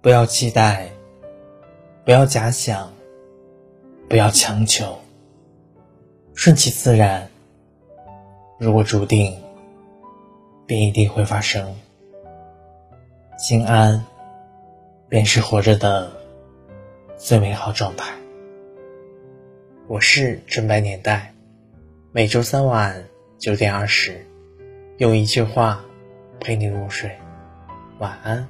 不要期待，不要假想，不要强求，顺其自然。如果注定，便一定会发生。心安，便是活着的最美好状态。我是纯白年代，每周三晚九点二十，用一句话陪你入睡，晚安。